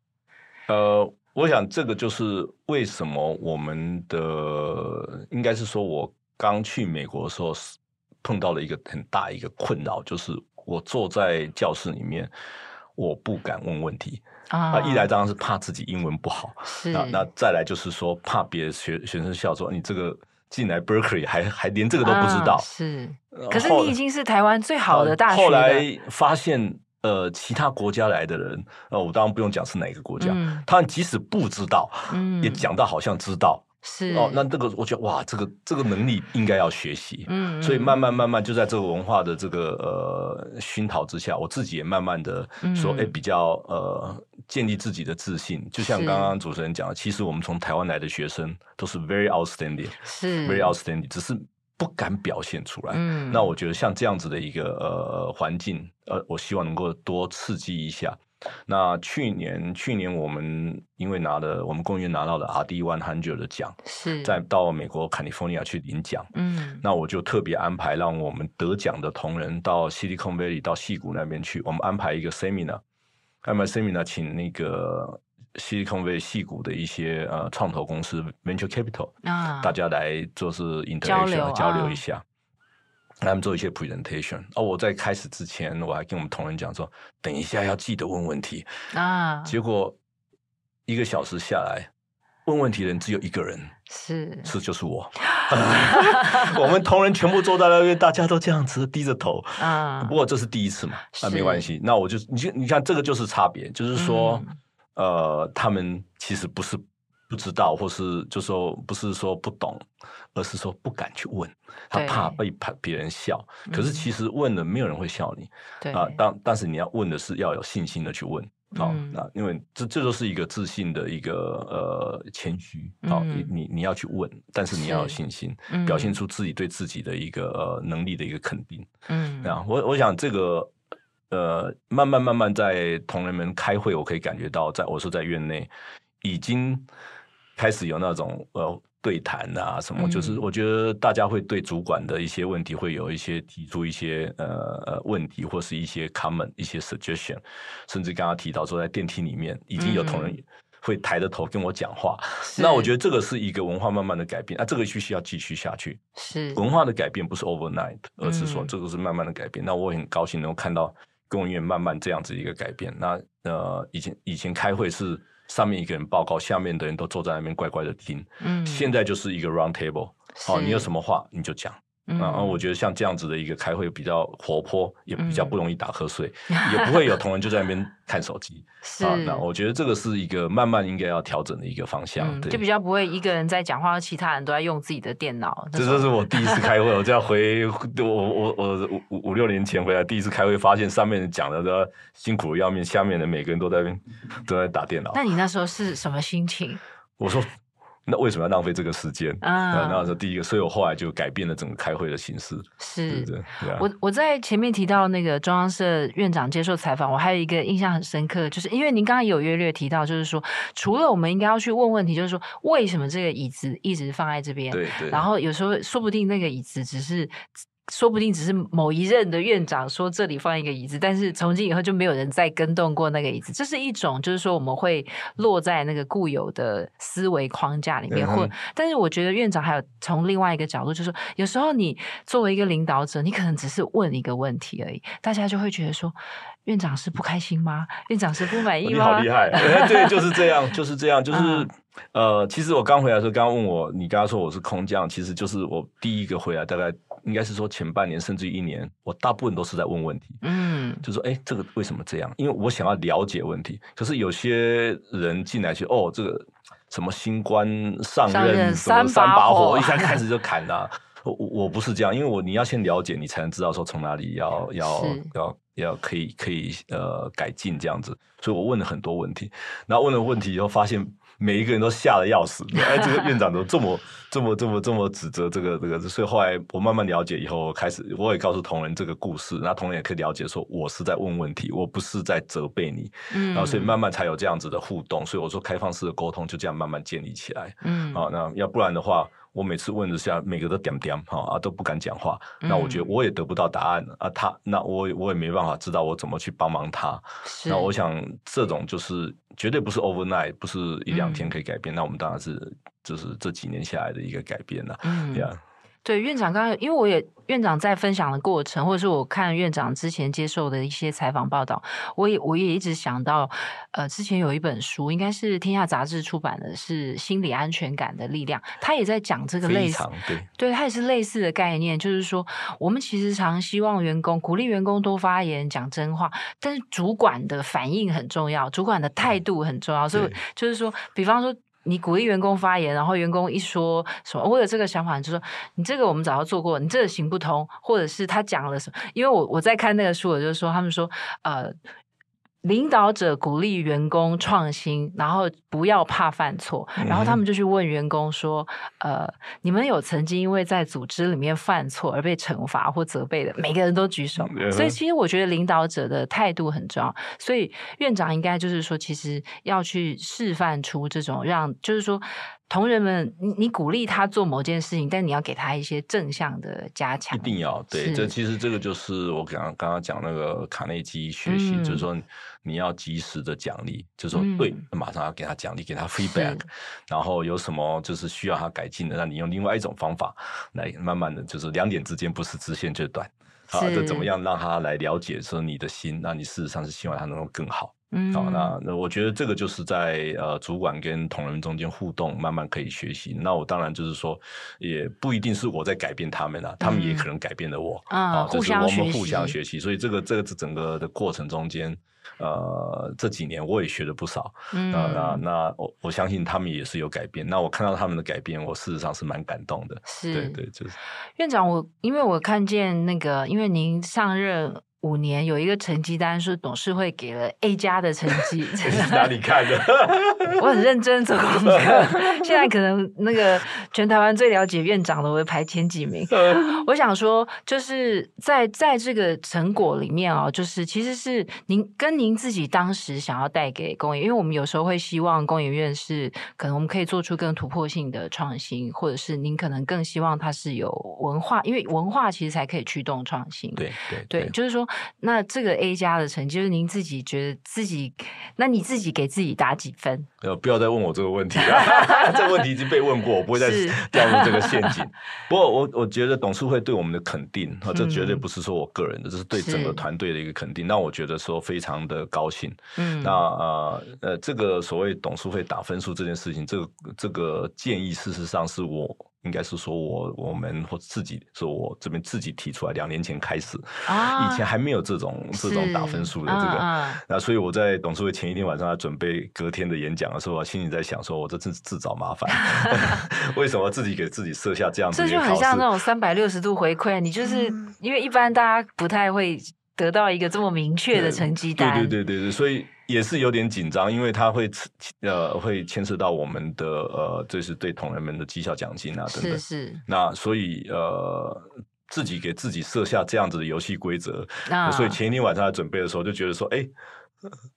Speaker 2: 呃，我想这个就是为什么我们的应该是说我。刚去美国的时候，碰到了一个很大一个困扰，就是我坐在教室里面，我不敢问问题啊。一来当然是怕自己英文不好，那那再来就是说怕别的学学生笑说你这个进来 Berkeley 还还连这个都不知道。
Speaker 1: 是，可是你已经是台湾最好的大学。
Speaker 2: 后来发现，呃，其他国家来的人，呃，我当然不用讲是哪个国家，他们即使不知道，也讲到好像知道。
Speaker 1: 是
Speaker 2: 哦，那这个我觉得哇，这个这个能力应该要学习。嗯，所以慢慢慢慢就在这个文化的这个呃熏陶之下，我自己也慢慢的说，哎、嗯，比较呃建立自己的自信。就像刚刚主持人讲的，其实我们从台湾来的学生都是 very outstanding，是 very outstanding，只是不敢表现出来。嗯，那我觉得像这样子的一个呃环境，呃，我希望能够多刺激一下。那去年，去年我们因为拿了我们公园拿到了 RD One Hundred 的奖，是再到美国 California 去领奖。嗯，那我就特别安排让我们得奖的同仁到 Silicon Valley 到戏谷那边去，我们安排一个 seminar，安排 seminar 请那个 Silicon Valley 戏谷的一些呃创投公司 Venture Capital 啊，大家来做是 interaction 交流一下。他们做一些 presentation，而、哦、我在开始之前，我还跟我们同仁讲说，等一下要记得问问题啊。结果一个小时下来，问问题的人只有一个人，是是就是我。我们同仁全部坐在那边，大家都这样子低着头啊。不过这是第一次嘛，那没关系。那我就你你看，这个就是差别，就是说，嗯、呃，他们其实不是。不知道，或是就说不是说不懂，而是说不敢去问，他怕被别人笑。可是其实问了，没有人会笑你。对啊，但但是你要问的是要有信心的去问。好，那因为这这就是一个自信的一个呃谦虚。好，你你你要去问，但是你要有信心，表现出自己对自己的一个呃能力的一个肯定。嗯，啊，我我想这个呃慢慢慢慢在同仁们开会，我可以感觉到，在我说在院内已经。开始有那种呃对谈啊什么，就是我觉得大家会对主管的一些问题会有一些提出一些呃呃问题，或是一些 comment 一些 suggestion，甚至刚刚提到说在电梯里面已经有同仁会抬着头跟我讲话，嗯、那我觉得这个是一个文化慢慢的改变，啊，这个必须要继续下去。是文化的改变不是 overnight，而是说这个是慢慢的改变。嗯、那我很高兴能够看到工研院慢慢这样子一个改变。那呃以前以前开会是。上面一个人报告，下面的人都坐在那边乖乖的听。嗯，现在就是一个 round table，好，你有什么话你就讲。嗯，然后我觉得像这样子的一个开会比较活泼，也比较不容易打瞌睡，也不会有同仁就在那边看手机。是，那我觉得这个是一个慢慢应该要调整的一个方向。对，
Speaker 1: 就比较不会一个人在讲话，其他人都在用自己的电脑。
Speaker 2: 这这是我第一次开会，我就要回我我我五五六年前回来第一次开会，发现上面讲的都辛苦的要命，下面的每个人都在都在打电脑。
Speaker 1: 那你那时候是什么心情？
Speaker 2: 我说。那为什么要浪费这个时间啊？那是第一个，所以我后来就改变了整个开会的形式。是，对对对，
Speaker 1: 我我在前面提到那个中央社院长接受采访，我还有一个印象很深刻，就是因为您刚刚有约略提到，就是说除了我们应该要去问问题，就是说为什么这个椅子一直放在这边？对对。然后有时候说不定那个椅子只是。说不定只是某一任的院长说这里放一个椅子，但是从今以后就没有人再更动过那个椅子。这是一种，就是说我们会落在那个固有的思维框架里面。或，但是我觉得院长还有从另外一个角度，就是说有时候你作为一个领导者，你可能只是问一个问题而已，大家就会觉得说。院长是不开心吗？院长是不满意吗？
Speaker 2: 你好厉害！对，就是这样，就是这样，就是、嗯、呃，其实我刚回来的时候，刚刚问我，你刚刚说我是空降，其实就是我第一个回来，大概应该是说前半年甚至一年，我大部分都是在问问题，嗯，就说哎，这个为什么这样？因为我想要了解问题。可是有些人进来去，哦，这个什么新官上任，三把火，一下开始就砍了。我我不是这样，因为我你要先了解，你才能知道说从哪里要要要要可以可以呃改进这样子。所以我问了很多问题，然后问了问题以后，发现每一个人都吓得要死。哎，这个院长都这么这么这么这么指责这个这个，所以后来我慢慢了解以后，开始我也告诉同仁这个故事，那同仁也可以了解说我是在问问题，我不是在责备你。嗯，然后所以慢慢才有这样子的互动。所以我说开放式的沟通就这样慢慢建立起来。嗯，好，那要不然的话。我每次问的下，每个都点点哈啊，都不敢讲话。那我觉得我也得不到答案、嗯、啊，他那我我也没办法知道我怎么去帮忙他。那我想这种就是绝对不是 overnight，不是一两天可以改变。嗯、那我们当然是就是这几年下来的一个改变了。嗯，对啊。
Speaker 1: 对，院长刚刚，因为我也院长在分享的过程，或者是我看院长之前接受的一些采访报道，我也我也一直想到，呃，之前有一本书，应该是天下杂志出版的，是心理安全感的力量，他也在讲这个类似，对，对，他也是类似的概念，就是说，我们其实常希望员工鼓励员工多发言，讲真话，但是主管的反应很重要，主管的态度很重要，所以就是说，比方说。你鼓励员工发言，然后员工一说什么，我有这个想法，就说你这个我们早就做过，你这个行不通，或者是他讲了什么？因为我我在看那个书，我就说他们说呃。领导者鼓励员工创新，然后不要怕犯错，然后他们就去问员工说：“呃，你们有曾经因为在组织里面犯错而被惩罚或责备的？”每个人都举手。所以，其实我觉得领导者的态度很重要。所以，院长应该就是说，其实要去示范出这种让，就是说。同仁们，你你鼓励他做某件事情，但你要给他一些正向的加强。
Speaker 2: 一定要对，这其实这个就是我刚刚刚刚讲那个卡内基学习，嗯、就是说你要及时的奖励，就是说对，嗯、马上要给他奖励，给他 feedback，然后有什么就是需要他改进的，那你用另外一种方法来慢慢的就是两点之间不是直线就断，好，这怎么样让他来了解说你的心，那你事实上是希望他能够更好。嗯，好，那那我觉得这个就是在呃主管跟同仁中间互动，慢慢可以学习。那我当然就是说，也不一定是我在改变他们啊，嗯、他们也可能改变了我。啊，就是我们互相学习。所以这个这个整个的过程中间，呃，这几年我也学了不少。那那我我相信他们也是有改变。那我看到他们的改变，我事实上是蛮感动的。是，对对，就是
Speaker 1: 院长，我因为我看见那个，因为您上任。五年有一个成绩单，是董事会给了 A 加的成绩。
Speaker 2: 这是哪里看的？
Speaker 1: 我很认真做功课。现在可能那个全台湾最了解院长的，我会排前几名。我想说，就是在在这个成果里面哦，就是其实是您跟您自己当时想要带给工研，因为我们有时候会希望工研院是可能我们可以做出更突破性的创新，或者是您可能更希望它是有文化，因为文化其实才可以驱动创新。
Speaker 2: 对对
Speaker 1: 对，对，就是说。那这个 A 加的成绩，就是您自己觉得自己，那你自己给自己打几分？
Speaker 2: 呃，不要再问我这个问题 了，这个问题已经被问过，我不会再 掉入这个陷阱。不过我我觉得董事会对我们的肯定啊，这绝对不是说我个人的，这是对整个团队的一个肯定。那我觉得说非常的高兴。嗯，那呃呃，这个所谓董事会打分数这件事情，这个这个建议事实上是我。应该是说我我们或自己说我这边自己提出来，两年前开始，啊、以前还没有这种这种打分数的这个，那所以我在董事会前一天晚上在准备隔天的演讲的时候，我心里在想说，我这真是自找麻烦，为什么自己给自己设下这样子？这
Speaker 1: 就很像那种三百六十度回馈，你就是因为一般大家不太会得到一个这么明确的成绩单，
Speaker 2: 对对对对对，所以。也是有点紧张，因为它会呃会牵涉到我们的呃，这是对同仁们的绩效奖金啊等等。是是。那所以呃，自己给自己设下这样子的游戏规则，那所以前一天晚上在准备的时候就觉得说，哎。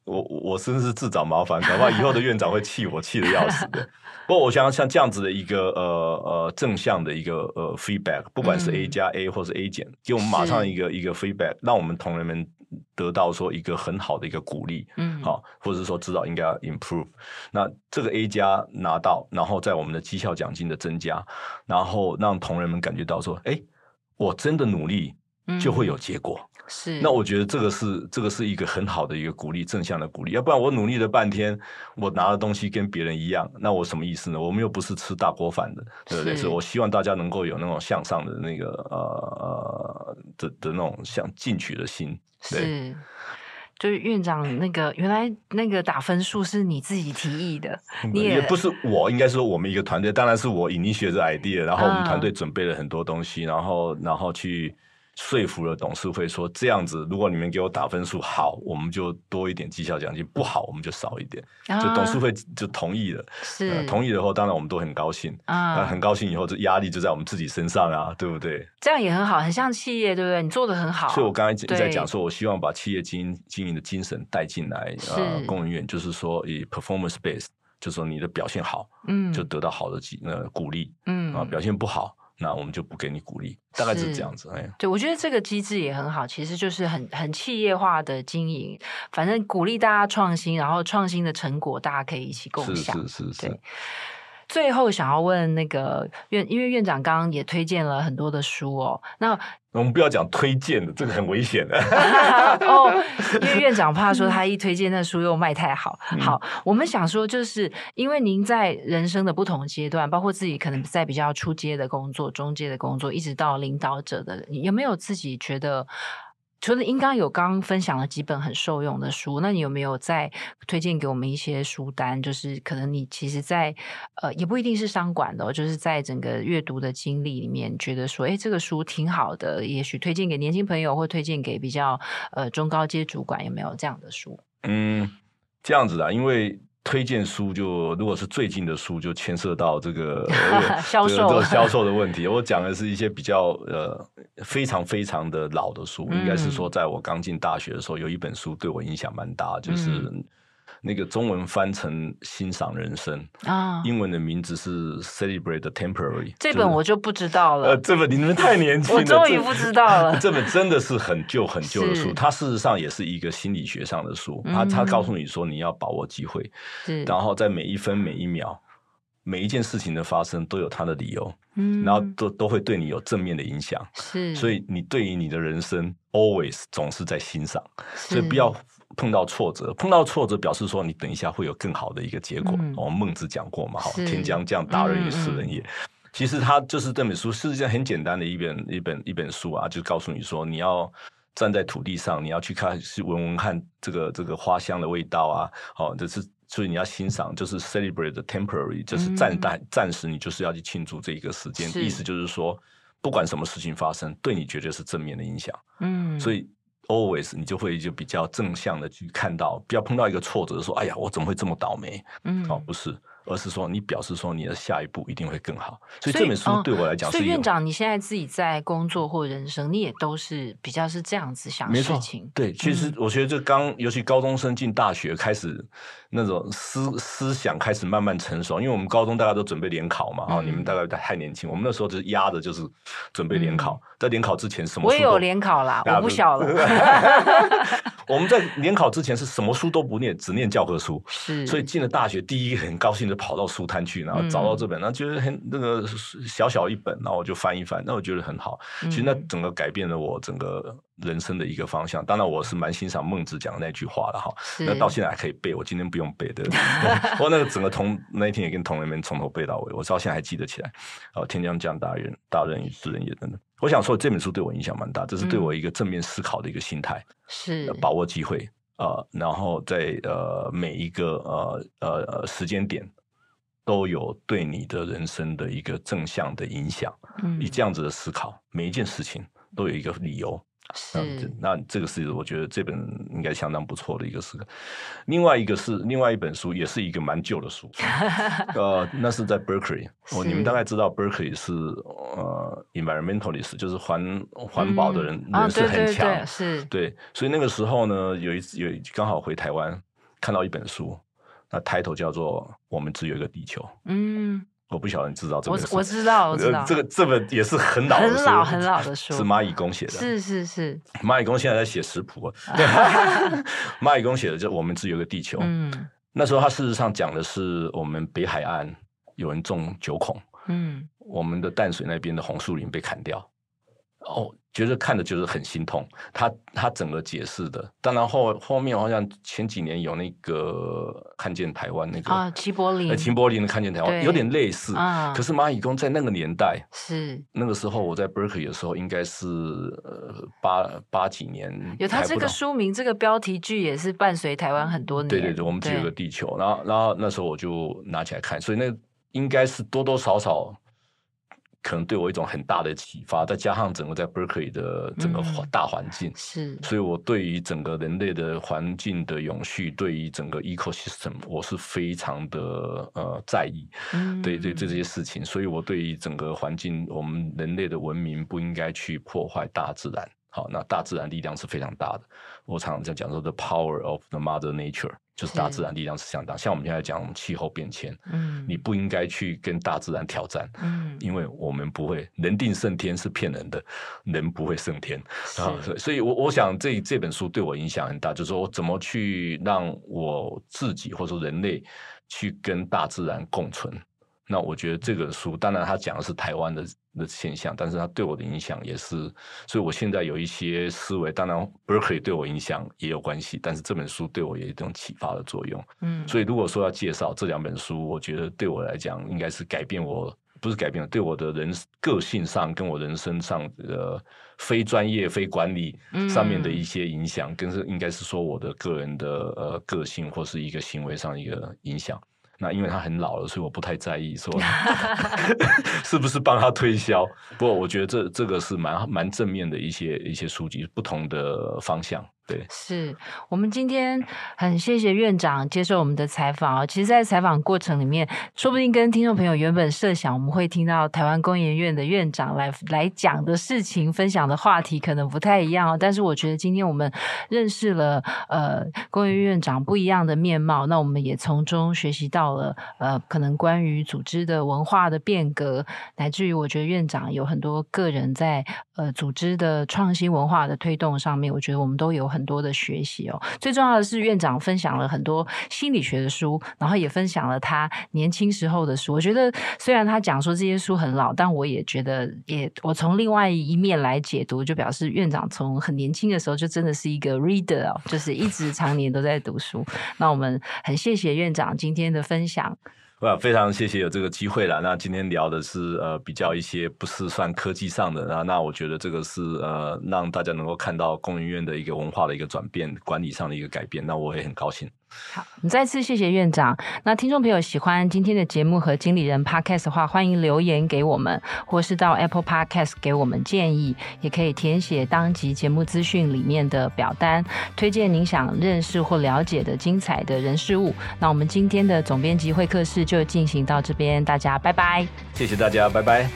Speaker 2: 我我真是自找麻烦，恐怕以后的院长会气我，气的要死的。不过我想像这样子的一个呃呃正向的一个呃 feedback，不管是 A 加 A 或是 A 减，给我们马上一个一个 feedback，让我们同仁们得到说一个很好的一个鼓励，嗯，好，或者是说知道应该要 improve。那这个 A 加拿到，然后在我们的绩效奖金的增加，然后让同仁们感觉到说，哎，我真的努力就会有结果。
Speaker 1: 是，
Speaker 2: 那我觉得这个是这个是一个很好的一个鼓励，正向的鼓励。要不然我努力了半天，我拿的东西跟别人一样，那我什么意思呢？我们又不是吃大锅饭的，对不对？所以我希望大家能够有那种向上的那个呃的的那种想进取的心。对，
Speaker 1: 是，就是院长那个原来那个打分数是你自己提议的，你也，
Speaker 2: 也不是我，应该说我们一个团队，当然是我 initiate 这 idea，然后我们团队准备了很多东西，然后然后去。说服了董事会说，这样子，如果你们给我打分数好，我们就多一点绩效奖金；不好，我们就少一点。啊、就董事会就同意了。是、呃、同意了后，当然我们都很高兴啊。那很高兴以后，这压力就在我们自己身上啊，对不对？
Speaker 1: 这样也很好，很像企业，对不对？你做的很好。
Speaker 2: 所以我刚才在讲说，我希望把企业经营经营的精神带进来。呃，工研院就是说以 performance base，就是说你的表现好，嗯，就得到好的鼓呃鼓励，嗯啊，表现不好。那我们就不给你鼓励，大概是这样子。哎，
Speaker 1: 对，我觉得这个机制也很好，其实就是很很企业化的经营，反正鼓励大家创新，然后创新的成果大家可以一起共享。
Speaker 2: 是是是是。对。
Speaker 1: 最后想要问那个院，因为院长刚刚也推荐了很多的书哦。那
Speaker 2: 我们不要讲推荐的，这个很危险的。
Speaker 1: 哦，因为院长怕说他一推荐那书又卖太好。好，我们想说，就是因为您在人生的不同阶段，包括自己可能在比较初阶的工作、中阶的工作，一直到领导者的，有没有自己觉得？除了应该有刚分享了几本很受用的书，那你有没有再推荐给我们一些书单？就是可能你其实在，在呃，也不一定是商管的，就是在整个阅读的经历里面，觉得说，哎，这个书挺好的，也许推荐给年轻朋友，或推荐给比较呃中高阶主管，有没有这样的书？
Speaker 2: 嗯，这样子的，因为。推荐书就如果是最近的书，就牵涉到这个
Speaker 1: 销售
Speaker 2: 这个销售的问题。我讲的是一些比较呃非常非常的老的书，嗯、应该是说在我刚进大学的时候，有一本书对我影响蛮大，就是。嗯那个中文翻成欣赏人生啊，英文的名字是 Celebrate the Temporary。
Speaker 1: 这本我就不知道了。
Speaker 2: 呃，这本你们太年轻了，
Speaker 1: 我终于不知道了。
Speaker 2: 这本真的是很旧很旧的书，它事实上也是一个心理学上的书。它它告诉你说你要把握机会，然后在每一分每一秒，每一件事情的发生都有它的理由，然后都都会对你有正面的影响。是，所以你对于你的人生 always 总是在欣赏，所以不要。碰到挫折，碰到挫折表示说你等一下会有更好的一个结果。嗯、我们孟子讲过嘛，好，天将降大任于斯人也。其实他就是这本书，是一件很简单的一本一本一本书啊，就告诉你说你要站在土地上，你要去看去闻闻看这个这个花香的味道啊，好，这是所以你要欣赏，就是 celebrate the temporary，就是暂暂暂时你就是要去庆祝这一个时间，意思就是说不管什么事情发生，对你绝对是正面的影响。嗯，所以。Always，你就会就比较正向的去看到，不要碰到一个挫折，说：“哎呀，我怎么会这么倒霉？”嗯，哦，不是。而是说，你表示说你的下一步一定会更好，所以这本书对我来讲。所以院长，你现在自己在工作或人生，你也都是比较是这样子想事情。对，其实我觉得这刚，尤其高中生进大学开始，那种思思想开始慢慢成熟。因为我们高中大家都准备联考嘛，啊、嗯，你们大概太年轻，我们那时候就是压着就是准备联考，嗯、在联考之前什么书都？
Speaker 1: 我也有联考啦，我不小了。
Speaker 2: 我们在联考之前是什么书都不念，只念教科书。是，所以进了大学，第一个很高兴的跑到书摊去，然后找到这本，然后觉得很那个小小一本，然后我就翻一翻，那我觉得很好。其实那整个改变了我整个人生的一个方向。当然，我是蛮欣赏孟子讲的那句话的哈。那到现在还可以背，我今天不用背的。不过那个整个同那一天也跟同学们从头背到尾，我到现在还记得起来。哦，天将降大任大任于斯人也，真的。我想说这本书对我影响蛮大，这是对我一个正面思考的一个心态，是把握机会啊，然后在呃每一个呃呃呃时间点都有对你的人生的一个正向的影响。嗯，以这样子的思考，每一件事情都有一个理由，
Speaker 1: 是，
Speaker 2: 那这个是我觉得这本应该相当不错的一个书。另外一个是另外一本书，也是一个蛮旧的书，呃，那是在 Berkeley。哦，你们大概知道 Berkeley 是呃 environmentalist，就是环环保的人、嗯、人是很强、哦，是，对。所以那个时候呢，有一次有刚好回台湾，看到一本书，那 title 叫做《我们只有一个地球》。嗯。我不晓得你知道这本书，
Speaker 1: 我我知道，我知道，
Speaker 2: 这个这本也是很老
Speaker 1: 很老很老的书，
Speaker 2: 是蚂蚁公写的，
Speaker 1: 是是是，
Speaker 2: 蚂蚁公现在在写食谱，对，马以公写的就我们只有一个地球，嗯，那时候他事实上讲的是我们北海岸有人种九孔，嗯，我们的淡水那边的红树林被砍掉，哦。觉得看的就是很心痛，他他整个解释的，当然后后面好像前几年有那个看见台湾那个
Speaker 1: 啊，齐柏林，
Speaker 2: 齐柏林的看见台湾有点类似，啊、可是蚂蚁工在那个年代
Speaker 1: 是。
Speaker 2: 那个时候我在 Berkeley 的时候，应该是呃八八几年，
Speaker 1: 有他这个书名，这个标题剧也是伴随台湾很多年，
Speaker 2: 对对对，我们只有个地球，然后然后那时候我就拿起来看，所以那应该是多多少少。可能对我一种很大的启发，再加上整个在 Berkeley 的整个大环境，嗯、是，所以我对于整个人类的环境的永续，对于整个 ecosystem，我是非常的呃在意，嗯，对对这些事情，所以我对于整个环境，我们人类的文明不应该去破坏大自然。好，那大自然力量是非常大的。我常常在讲说，the power of the mother nature，就是大自然力量是相当。像我们现在讲气候变迁，嗯，你不应该去跟大自然挑战，嗯，因为我们不会人定胜天是骗人的，人不会胜天啊。所以，我我想这这本书对我影响很大，就是说我怎么去让我自己或者说人类去跟大自然共存。那我觉得这个书，当然他讲的是台湾的的现象，但是他对我的影响也是，所以我现在有一些思维，当然 Berkeley 对我影响也有关系，但是这本书对我也有一种启发的作用。嗯，所以如果说要介绍这两本书，我觉得对我来讲应该是改变我，不是改变，对我的人个性上跟我人生上的非专业、非管理上面的一些影响，更是应该是说我的个人的呃个性或是一个行为上一个影响。那因为他很老了，所以我不太在意说 是不是帮他推销。不过我觉得这这个是蛮蛮正面的一些一些书籍，不同的方向。对，
Speaker 1: 是我们今天很谢谢院长接受我们的采访。其实，在采访过程里面，说不定跟听众朋友原本设想我们会听到台湾工研院的院长来来讲的事情、分享的话题可能不太一样哦。但是，我觉得今天我们认识了呃工研院院长不一样的面貌，那我们也从中学习到了呃可能关于组织的文化的变革，乃至于我觉得院长有很多个人在呃组织的创新文化的推动上面，我觉得我们都有很。很多的学习哦，最重要的是院长分享了很多心理学的书，然后也分享了他年轻时候的书。我觉得虽然他讲说这些书很老，但我也觉得也我从另外一面来解读，就表示院长从很年轻的时候就真的是一个 reader 哦，就是一直常年都在读书。那我们很谢谢院长今天的分享。
Speaker 2: 哇，非常谢谢有这个机会了。那今天聊的是呃比较一些不是算科技上的，那那我觉得这个是呃让大家能够看到工研院的一个文化的一个转变，管理上的一个改变，那我也很高兴。
Speaker 1: 好，我们再次谢谢院长。那听众朋友喜欢今天的节目和经理人 Podcast 的话，欢迎留言给我们，或是到 Apple Podcast 给我们建议，也可以填写当集节目资讯里面的表单，推荐您想认识或了解的精彩的人事物。那我们今天的总编辑会客室就进行到这边，大家拜拜。
Speaker 2: 谢谢大家，拜拜。